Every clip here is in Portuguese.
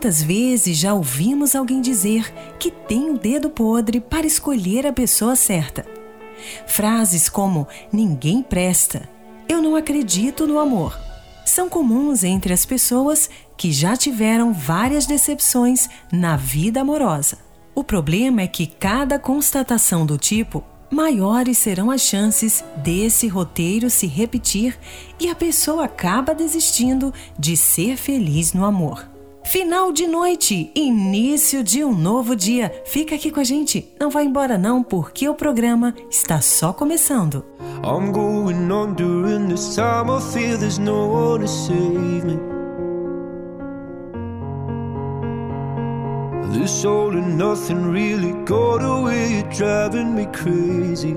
Quantas vezes já ouvimos alguém dizer que tem o dedo podre para escolher a pessoa certa? Frases como ninguém presta, eu não acredito no amor, são comuns entre as pessoas que já tiveram várias decepções na vida amorosa. O problema é que cada constatação do tipo maiores serão as chances desse roteiro se repetir e a pessoa acaba desistindo de ser feliz no amor. Final de noite, início de um novo dia. Fica aqui com a gente, não vai embora não, porque o programa está só começando. I'm going on during this time I feel there's no one to save me. This all and nothing really got away, driving me crazy.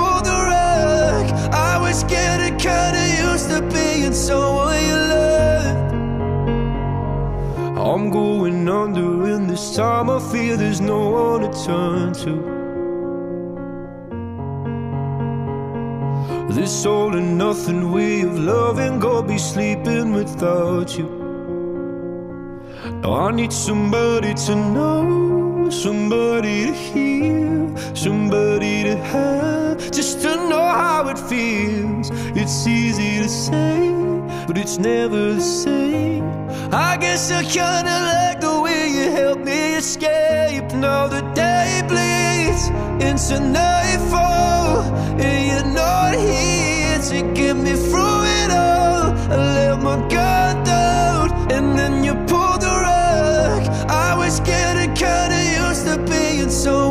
getting kinda used to being someone you loved. I'm going under, and this time I feel there's no one to turn to. This all and nothing way of loving, go be sleeping without you. Now I need somebody to know, somebody to hear, somebody to have, just to know how it feels. It's easy to say, but it's never the same. I guess I kinda like the way you help me escape. Now the day bleeds into nightfall, and you're not here to get me through it all. I let my guard down, and then you pull the rug. I was getting kinda used to being someone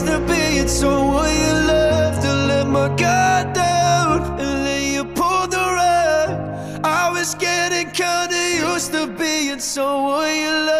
used to being someone you love. To let my guard down, and then you pulled the rug. I was getting kinda used to being someone you loved.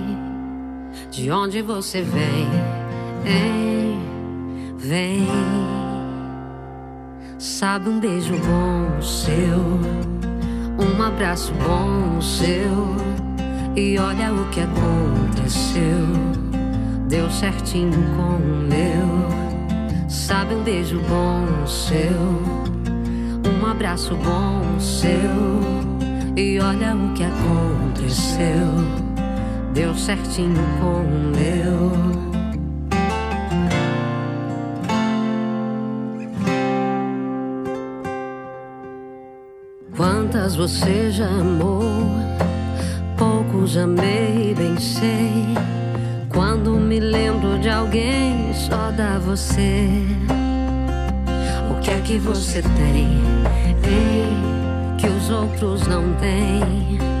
De onde você vem? Hein? Vem. Sabe um beijo bom seu, um abraço bom seu. E olha o que aconteceu. Deu certinho com o meu. Sabe um beijo bom seu, um abraço bom seu. E olha o que aconteceu, deu certinho com o meu. Quantas você já amou? Poucos amei, bem sei. Quando me lembro de alguém, só dá você. O que é que você tem? Ei, que os outros não têm.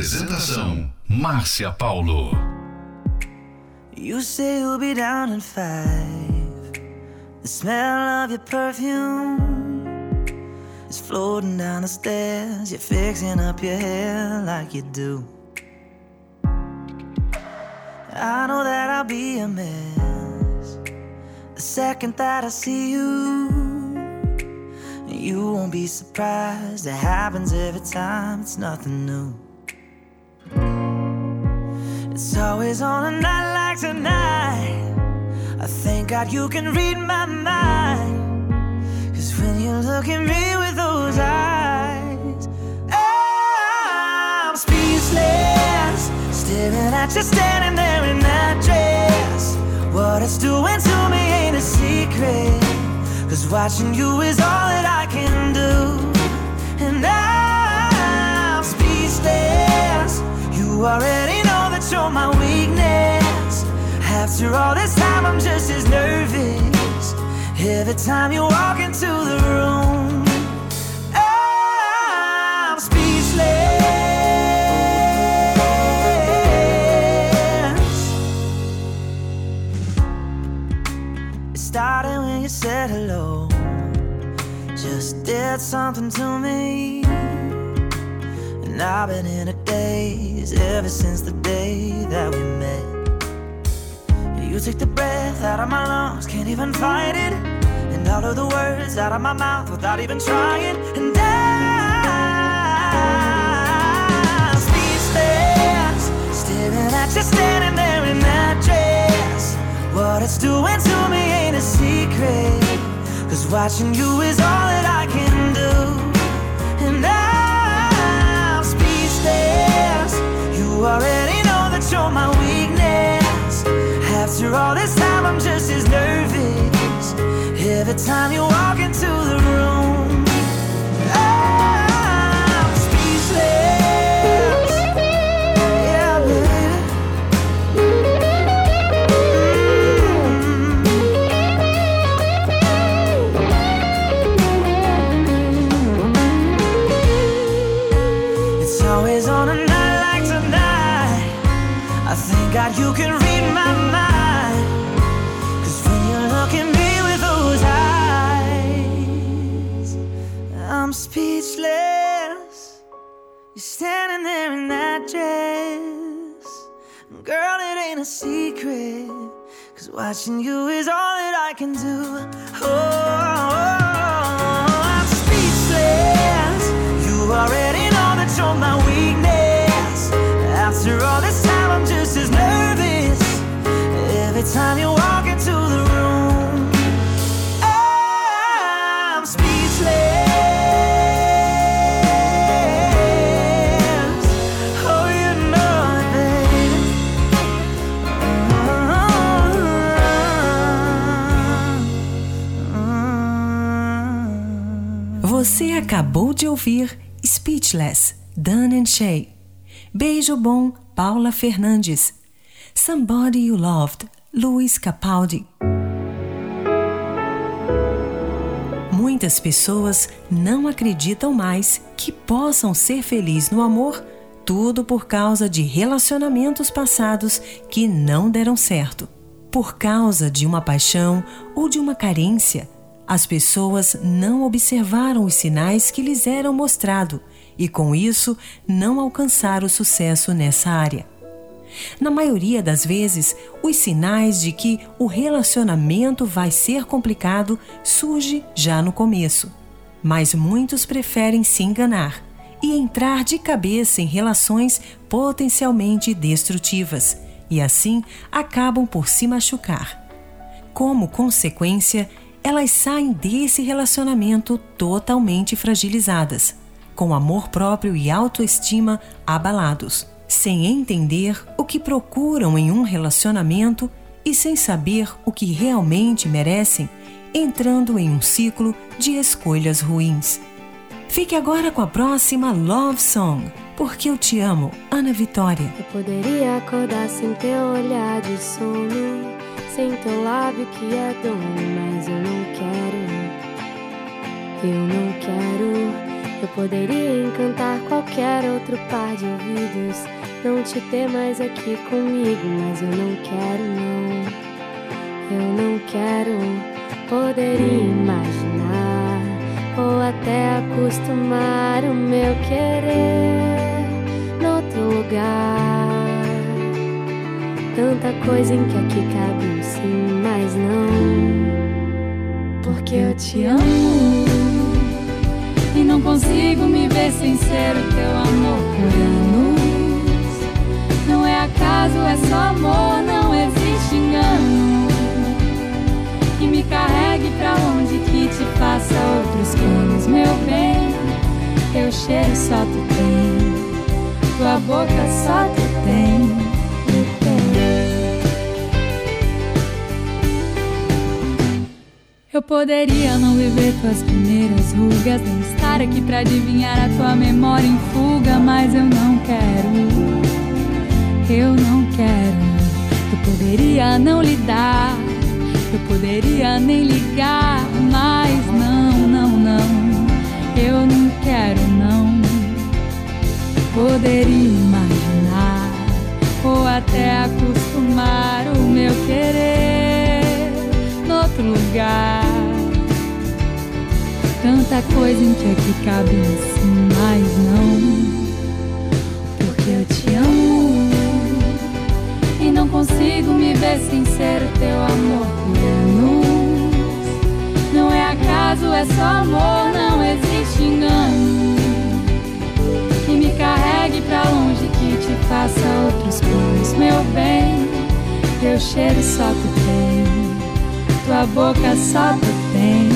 Apresentação Márcia Paulo. You say you'll be down in five. The smell of your perfume is floating down the stairs. You're fixing up your hair like you do. I know that I'll be a mess the second that I see you. You won't be surprised, it happens every time, it's nothing new. It's always on a night like tonight. I thank God you can read my mind. Cause when you look at me with those eyes, I'm speechless. Staring at you standing there in that dress. What it's doing to me ain't a secret. Cause watching you is all that I can do. And I'm speechless. You already my weakness. After all this time, I'm just as nervous. Every time you walk into the room, I'm speechless. It started when you said hello. Just did something to me. And I've been in ever since the day that we met. You take the breath out of my lungs, can't even fight it. And all of the words out of my mouth without even trying. And I'm speechless, staring at you standing there in that dress. What it's doing to me ain't a secret. Cause watching you is all that I can do. Already know that you're my weakness. After all this time, I'm just as nervous. Every time you walk into the room, watching you is all that I can do. Oh, oh, oh. I'm speechless. You already know that you're my weakness. After all this time, I'm just as nervous. Every time you walk into the room, Você acabou de ouvir Speechless, Dan and Shay. Beijo Bom, Paula Fernandes. Somebody You Loved, Luiz Capaldi. Muitas pessoas não acreditam mais que possam ser felizes no amor, tudo por causa de relacionamentos passados que não deram certo. Por causa de uma paixão ou de uma carência, as pessoas não observaram os sinais que lhes eram mostrados e, com isso, não alcançaram sucesso nessa área. Na maioria das vezes, os sinais de que o relacionamento vai ser complicado surge já no começo. Mas muitos preferem se enganar e entrar de cabeça em relações potencialmente destrutivas e assim acabam por se machucar. Como consequência, elas saem desse relacionamento totalmente fragilizadas, com amor próprio e autoestima abalados, sem entender o que procuram em um relacionamento e sem saber o que realmente merecem, entrando em um ciclo de escolhas ruins. Fique agora com a próxima Love Song, Porque Eu Te Amo, Ana Vitória. Eu poderia acordar sem teu olhar de sono, sem teu lábio que é dono, mas eu não quero. Eu não quero. Eu poderia encantar qualquer outro par de ouvidos, não te ter mais aqui comigo, mas eu não quero, não. Eu não quero. Poderia imaginar ou até acostumar o meu querer noutro lugar. Tanta coisa em que aqui cabe um sim, mas não. Porque eu te amo e não consigo me ver sem ser o teu amor por anos. Não é acaso, é só amor, não existe engano. Que me carregue pra onde que te faça outros planos, meu bem. Teu cheiro só tu tem, tua boca só tu poderia não viver tuas primeiras rugas, nem estar aqui pra adivinhar a tua memória em fuga, mas eu não quero. Eu não quero. Eu poderia não lidar, eu poderia nem ligar, mas não, não, não. Eu não quero, não. Poderia imaginar ou até acostumar o meu querer noutro lugar. Tanta coisa em que aqui cabe um sim, mas não. Porque eu te amo e não consigo me ver sem ser teu amor por. Não é acaso, é só amor, não existe engano. Que me carregue pra longe, que te faça outros planos, meu bem. Teu cheiro só tu tem, tua boca só tu tem.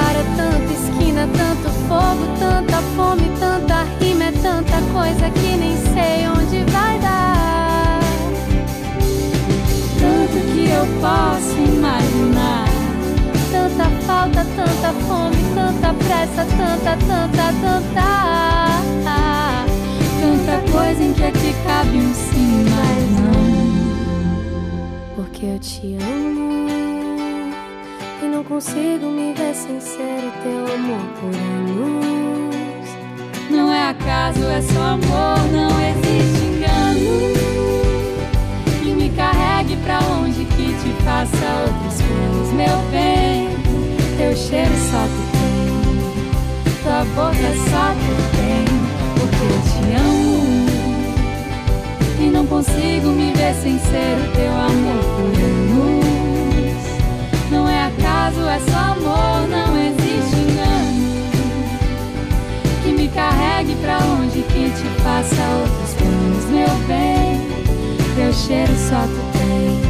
Cara, tanta esquina, tanto fogo, tanta fome, tanta rima, é tanta coisa que nem sei onde vai dar. Tanto que eu posso imaginar. Tanta falta, tanta fome, tanta pressa, tanta, tanta, tanta. Tanta coisa em que aqui cabe um sim, mas não. Porque eu te amo consigo me ver sem ser o teu amor por anos. Não é acaso, é só amor, não existe engano. Que me carregue pra longe, que te faça outros planos, meu bem. Teu cheiro só tu tem, tua boca só tu tem, porque eu te amo. E não consigo me ver sem ser o teu amor carregue pra onde que te faça outros planos, meu bem. Teu cheiro só tu tem,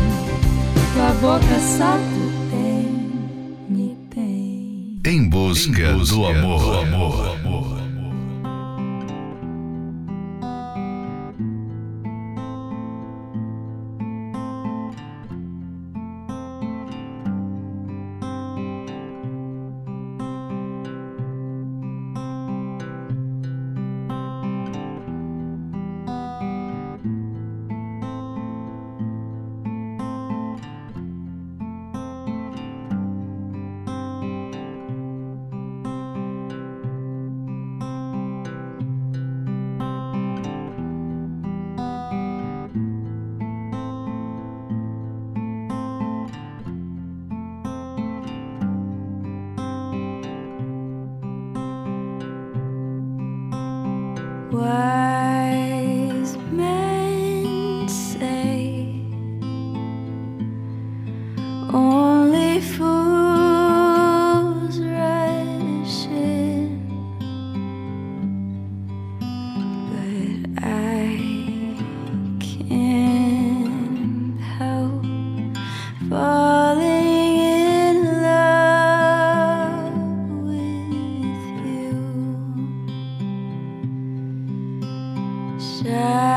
tua boca só tu tem, me tem. Em busca, em busca do amor. Do amor. No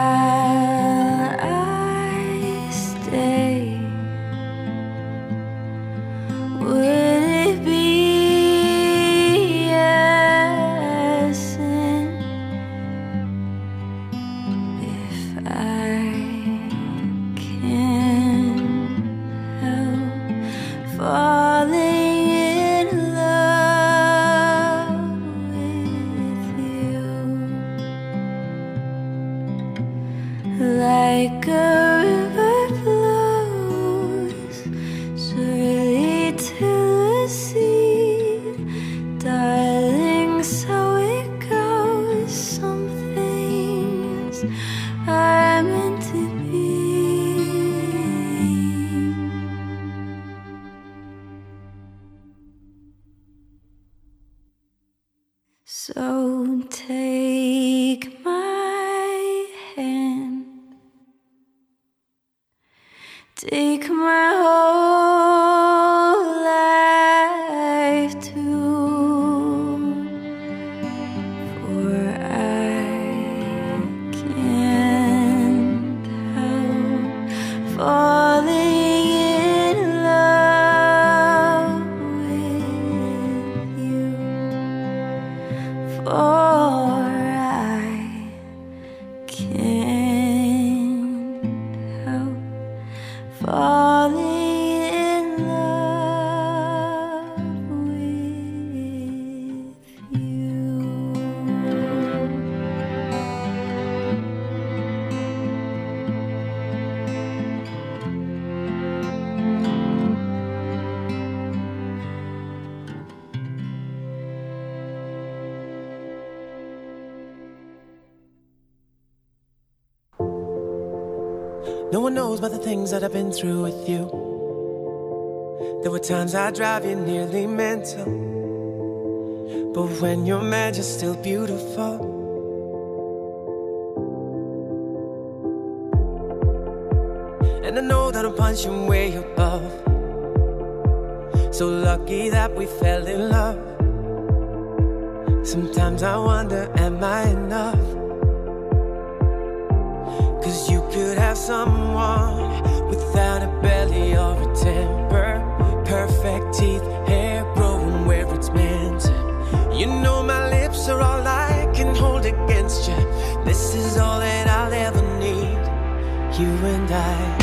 one knows about the things that I've been through with you. There were times I drive you nearly mental. But when you're mad, you're still beautiful. And I know that I'm punching way above. So lucky that we fell in love. Sometimes I wonder, am I enough? Have someone without a belly or a temper. Perfect teeth, hair growing where it's meant. You know my lips are all I can hold against you. This is all that I'll ever need. You and I.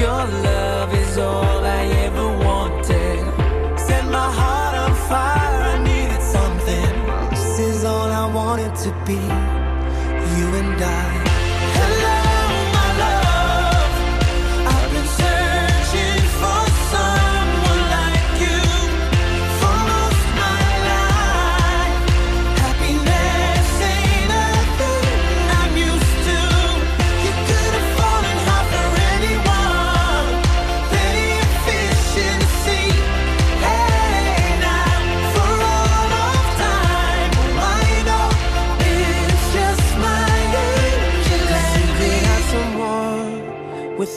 Your love is all I ever wanted. Set my heart on fire, I needed something. This is all I wanted to be. You and I.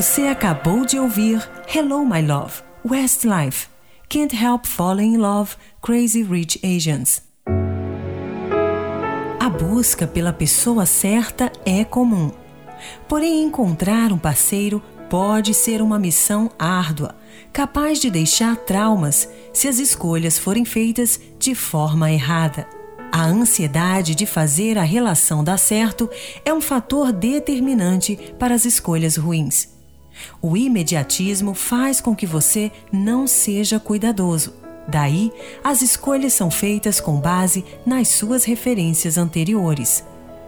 Você acabou de ouvir Hello My Love, Westlife, Can't Help Falling in Love, Crazy Rich Asians. A busca pela pessoa certa é comum. Porém, encontrar um parceiro pode ser uma missão árdua, capaz de deixar traumas se as escolhas forem feitas de forma errada. A ansiedade de fazer a relação dar certo é um fator determinante para as escolhas ruins. O imediatismo faz com que você não seja cuidadoso. Daí, as escolhas são feitas com base nas suas referências anteriores.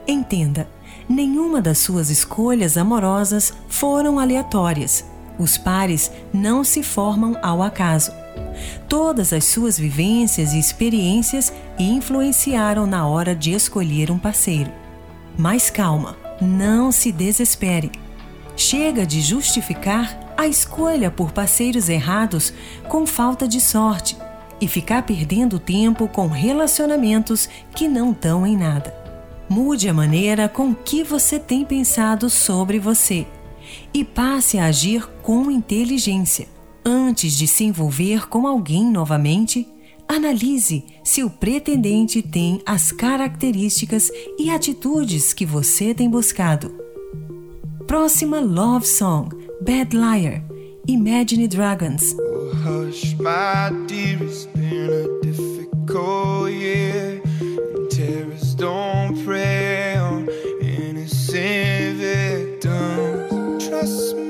Entenda, nenhuma das suas escolhas amorosas foram aleatórias. Os pares não se formam ao acaso. Todas as suas vivências e experiências influenciaram na hora de escolher um parceiro. Mas calma, não se desespere. Chega de justificar a escolha por parceiros errados com falta de sorte e ficar perdendo tempo com relacionamentos que não dão em nada. Mude a maneira com que você tem pensado sobre você e passe a agir com inteligência. Antes de se envolver com alguém novamente, analise se o pretendente tem as características e atitudes que você tem buscado. Próxima Love Song, Bad Liar, Imagine Dragons. Oh, hush, my dear, it's been a difficult year. And terrorists don't prey on innocent victims. Trust me,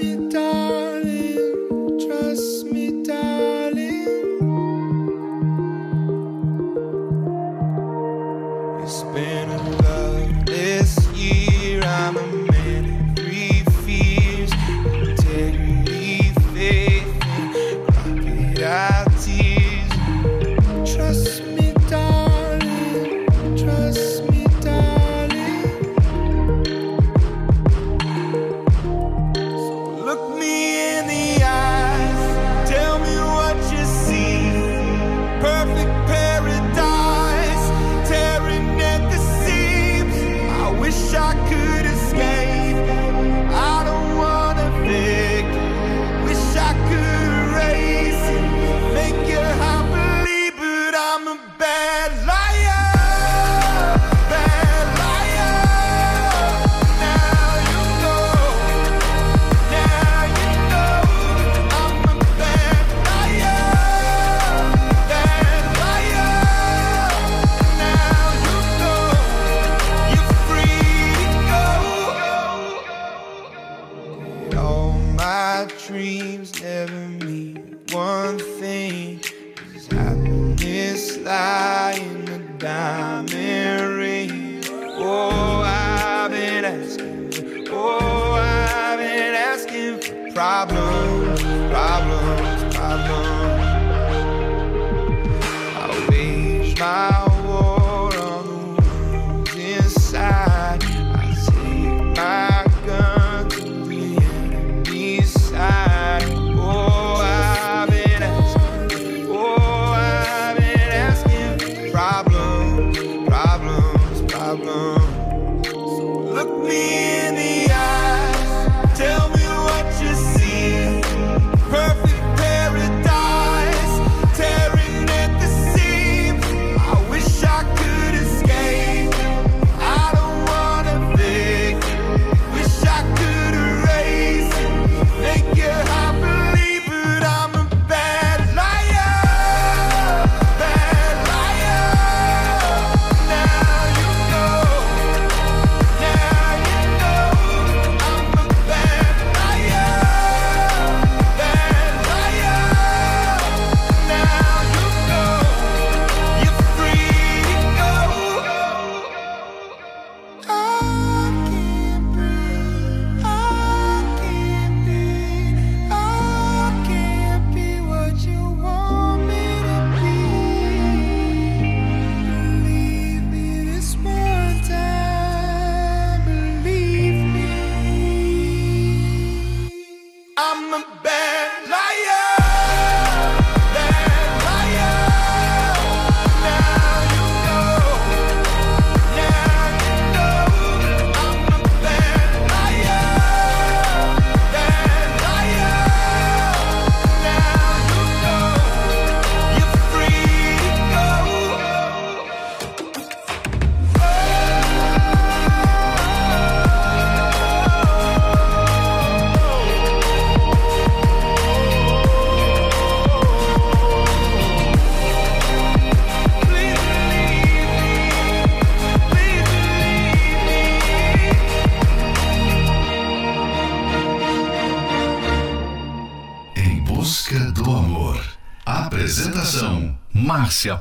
Márcia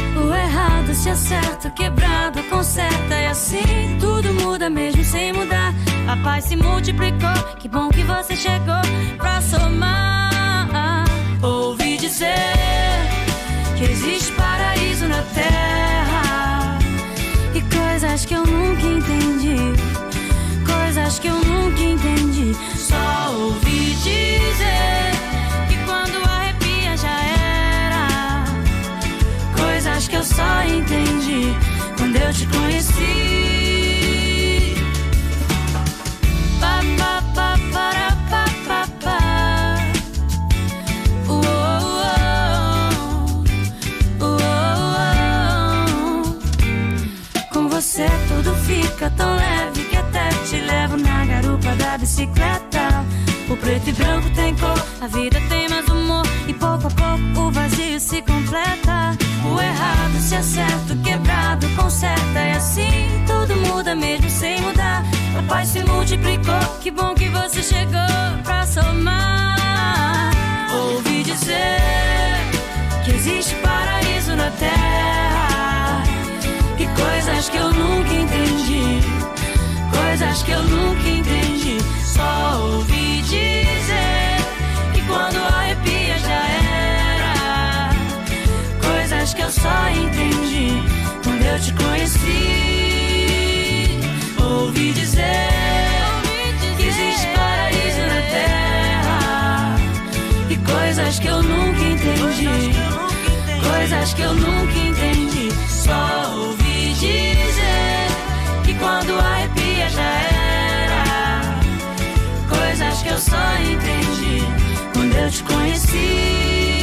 O errado se acerta, quebrado conserta. E assim tudo muda mesmo sem mudar. A paz se multiplicou, que bom que você chegou pra somar. Ouvi dizer que existe paraíso na terra e coisas que eu nunca entendi, coisas que eu nunca entendi. Só ouvi dizer eu só entendi quando eu te conheci. Pa, pa, pa, para, pa, pa, pa. Com você tudo fica tão leve que até te levo na garupa da bicicleta. O preto e branco tem cor, a vida tem mais humor. E pouco a pouco o vazio se completa. Se acerta, quebrado conserta. E assim tudo muda mesmo sem mudar. A paz se multiplicou, que bom que você chegou pra somar. Ouvi dizer que existe paraíso na terra. E coisas que eu nunca entendi. Coisas que eu nunca entendi. Só ouvi dizer só entendi quando eu te conheci. Ouvi dizer, que existe Paris na terra e coisas que eu nunca entendi. Coisas que eu nunca entendi. Só ouvi dizer que quando a arrepia já era. Coisas que eu só entendi quando eu te conheci.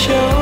秋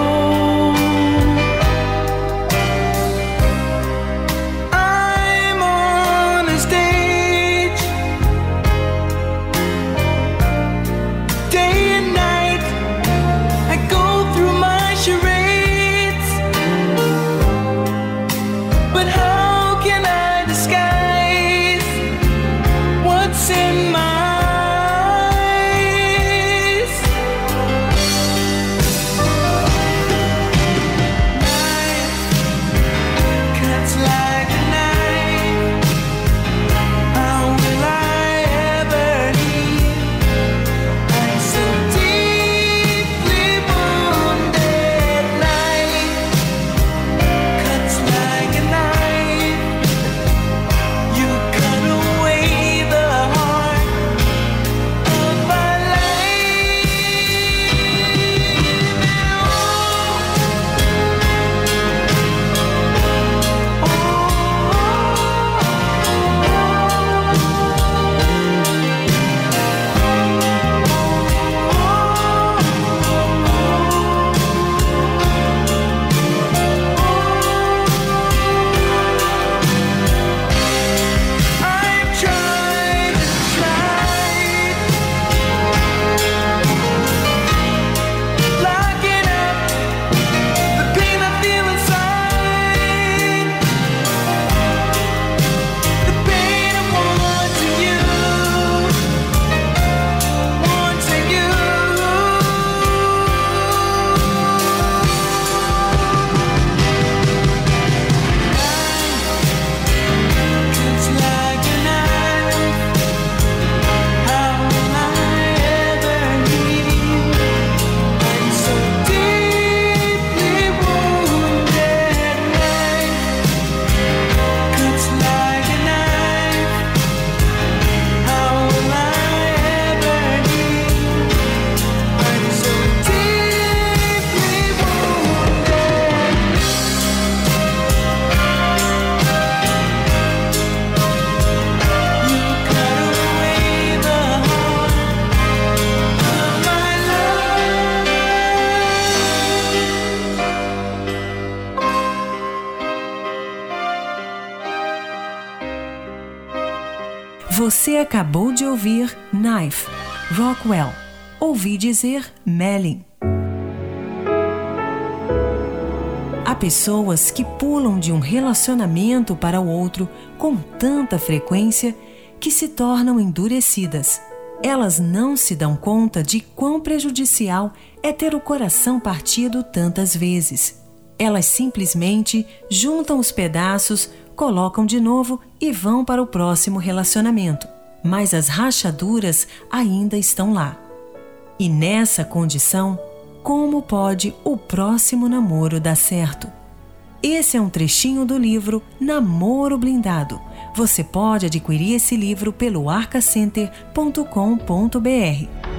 ouvir Knife, Rockwell. Ouvi dizer Melling. Há pessoas que pulam de um relacionamento para o outro com tanta frequência que se tornam endurecidas. Elas não se dão conta de quão prejudicial é ter o coração partido tantas vezes. Elas simplesmente juntam os pedaços, colocam de novo e vão para o próximo relacionamento. Mas as rachaduras ainda estão lá. E nessa condição, como pode o próximo namoro dar certo? Esse é um trechinho do livro Namoro Blindado. Você pode adquirir esse livro pelo arcacenter.com.br.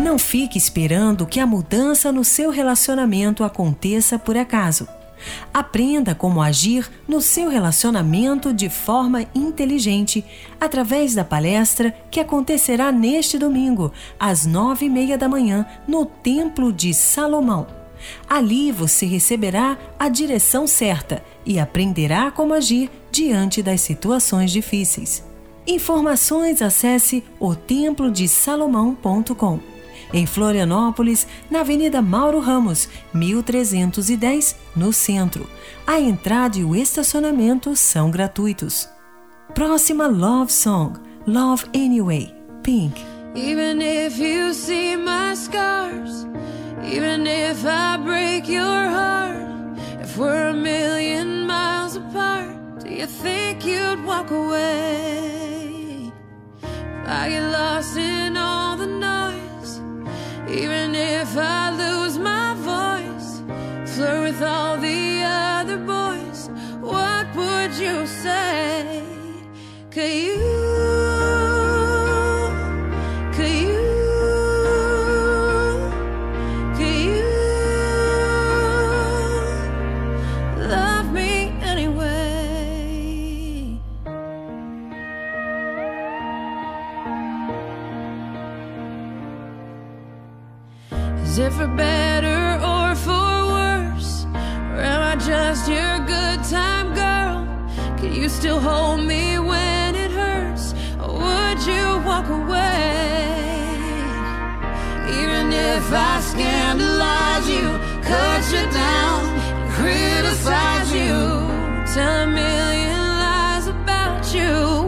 Não fique esperando que a mudança no seu relacionamento aconteça por acaso. Aprenda como agir no seu relacionamento de forma inteligente através da palestra que acontecerá neste domingo, às nove e meia da manhã, no Templo de Salomão. Ali você receberá a direção certa e aprenderá como agir diante das situações difíceis. Informações acesse otemplodesalomão.com em Florianópolis, na Avenida Mauro Ramos, 1310, no centro. A entrada e o estacionamento são gratuitos. Próxima Love Song, Love Anyway, Pink. Even if you see my scars, even if I break your heart, if we're a million miles apart, do you think you'd walk away? I get lost in all the even if I lose my voice, flirt with all the other boys, what would you say? Could you? It for better or for worse? Or am I just your good time girl? Can you still hold me when it hurts? Or would you walk away? Even if I scandalize you, cut you down, criticize you, tell a million lies about you,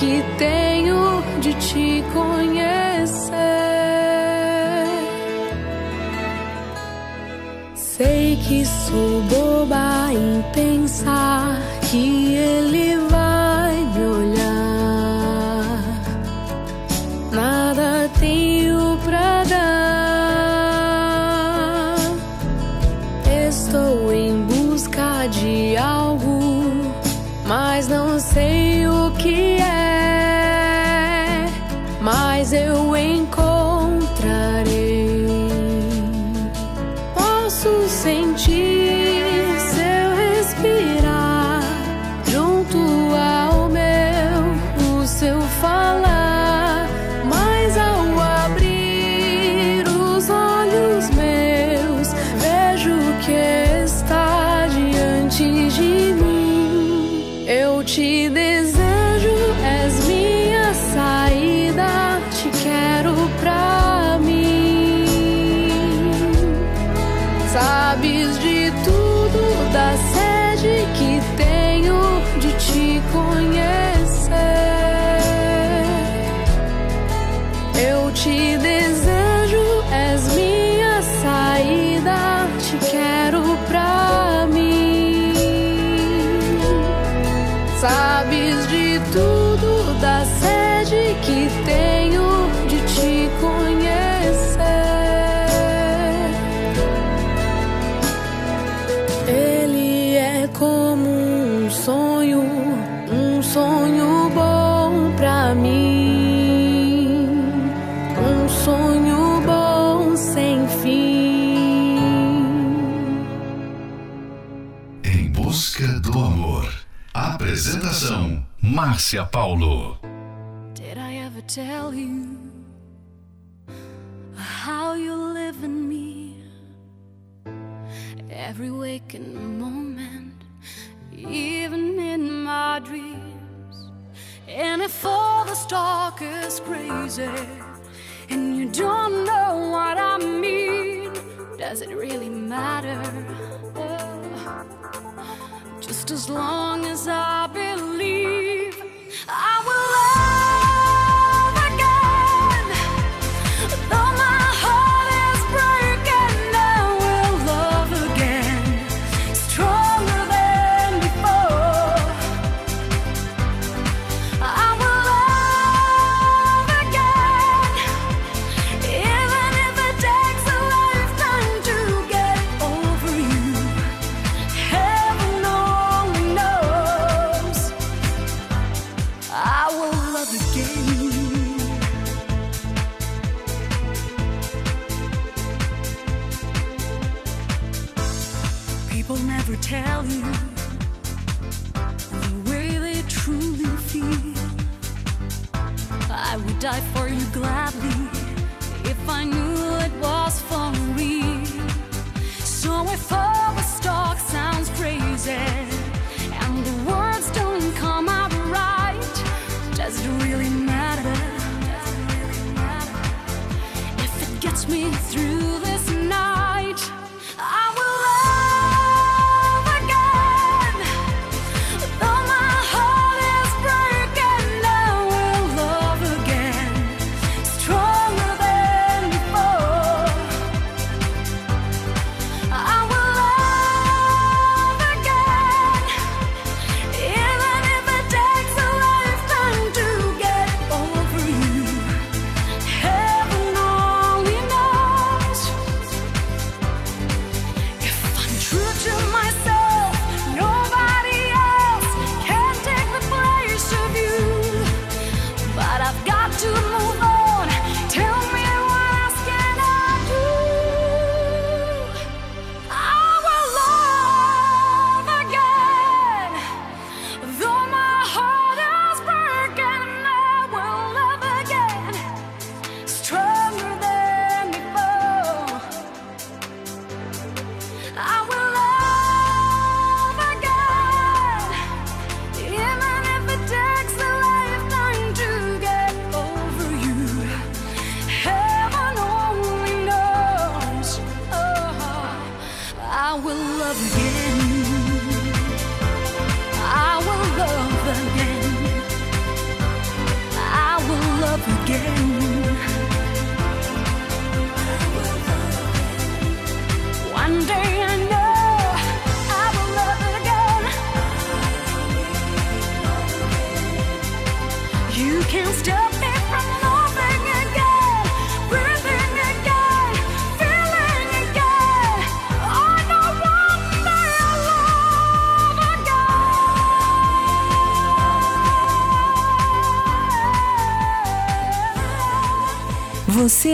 que tenho de te conhecer. Sei que sou boba em pensar que Márcia Paulo. Did I ever tell you how you live in me? Every waking moment, even in my dreams. And if all this talk is crazy and you don't know what I mean, does it really matter? Just as long as I believe.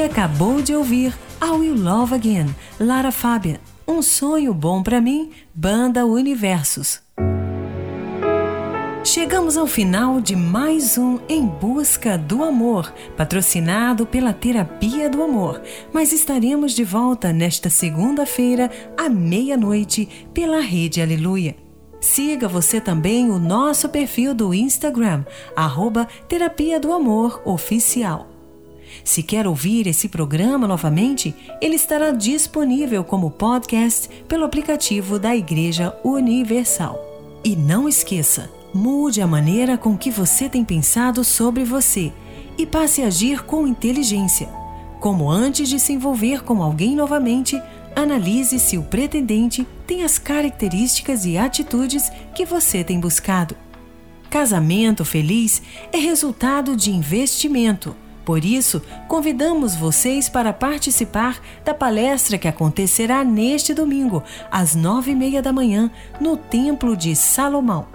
Acabou de ouvir I Will Love Again, Lara Fabian. Um sonho bom para mim, Banda Universos. Chegamos ao final de mais um Em Busca do Amor, patrocinado pela Terapia do Amor. Mas estaremos de volta nesta segunda-feira, à meia-noite, pela Rede Aleluia. Siga você também o nosso perfil do Instagram, arroba Terapia do Amor Oficial. Se quer ouvir esse programa novamente, ele estará disponível como podcast pelo aplicativo da Igreja Universal. E não esqueça, mude a maneira com que você tem pensado sobre você e passe a agir com inteligência. Como antes de se envolver com alguém novamente, analise se o pretendente tem as características e atitudes que você tem buscado. Casamento feliz é resultado de investimento por isso, convidamos vocês para participar da palestra que acontecerá neste domingo, às nove e meia da manhã, no Templo de Salomão,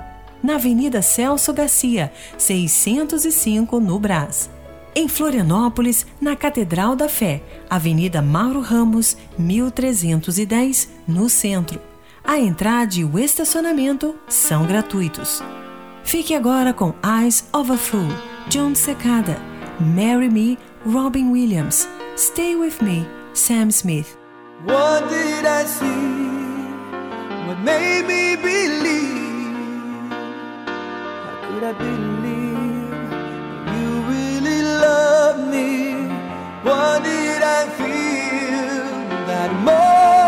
na Avenida Celso Garcia, 605, no Brás. Em Florianópolis, na Catedral da Fé, Avenida Mauro Ramos, 1310, no centro. A entrada e o estacionamento são gratuitos. Fique agora com Eyes of a Fool, John Secada. Marry Me, Robin Williams. Stay With Me, Sam Smith. What did I see? What made me believe? How could I believe you really love me? What did I feel that moment?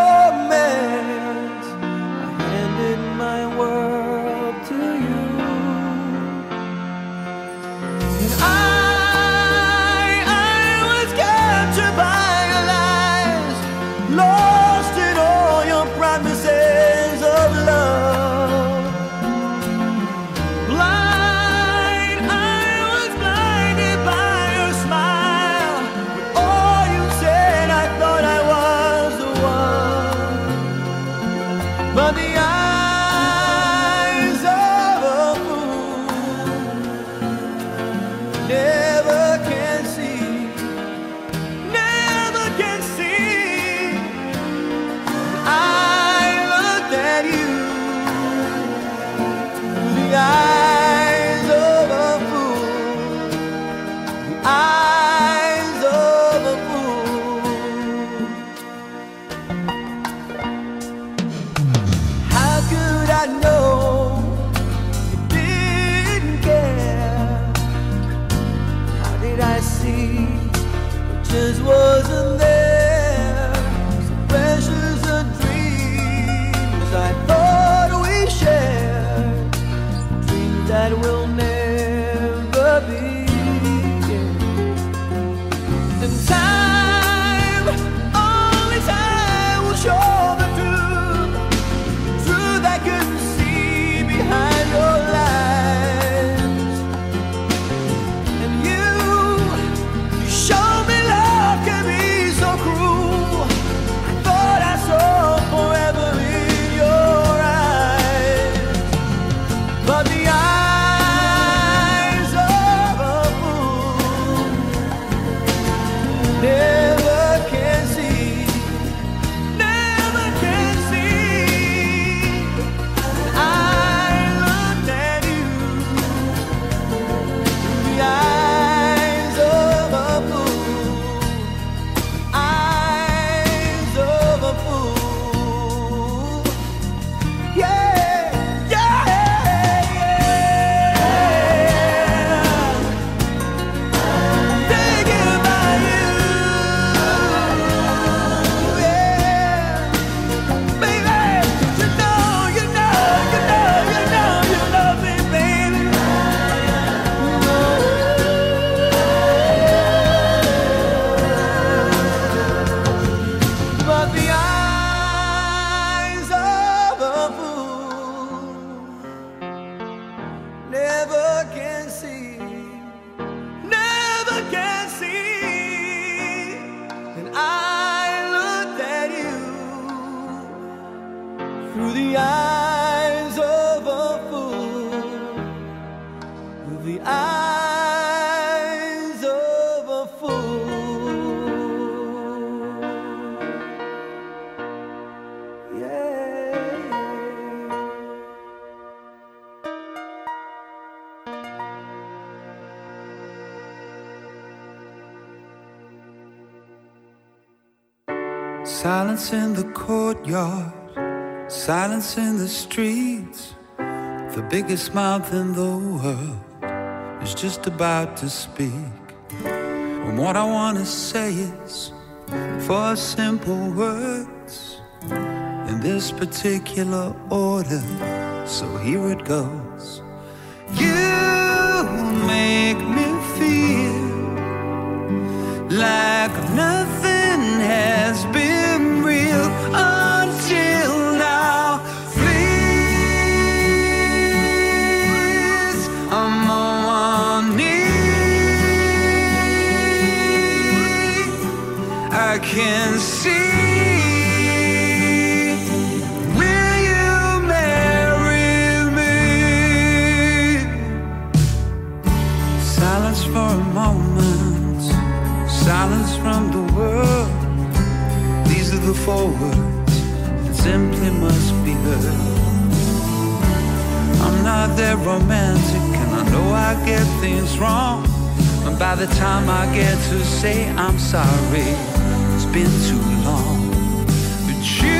Silence in the courtyard, silence in the streets. The biggest mouth in the world is just about to speak. And what I want to say is four simple words in this particular order. So here it goes. You make me feel like nothing. forwards it simply must be heard. I'm not that romantic, and I know I get things wrong. And by the time I get to say I'm sorry, it's been too long. But you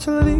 till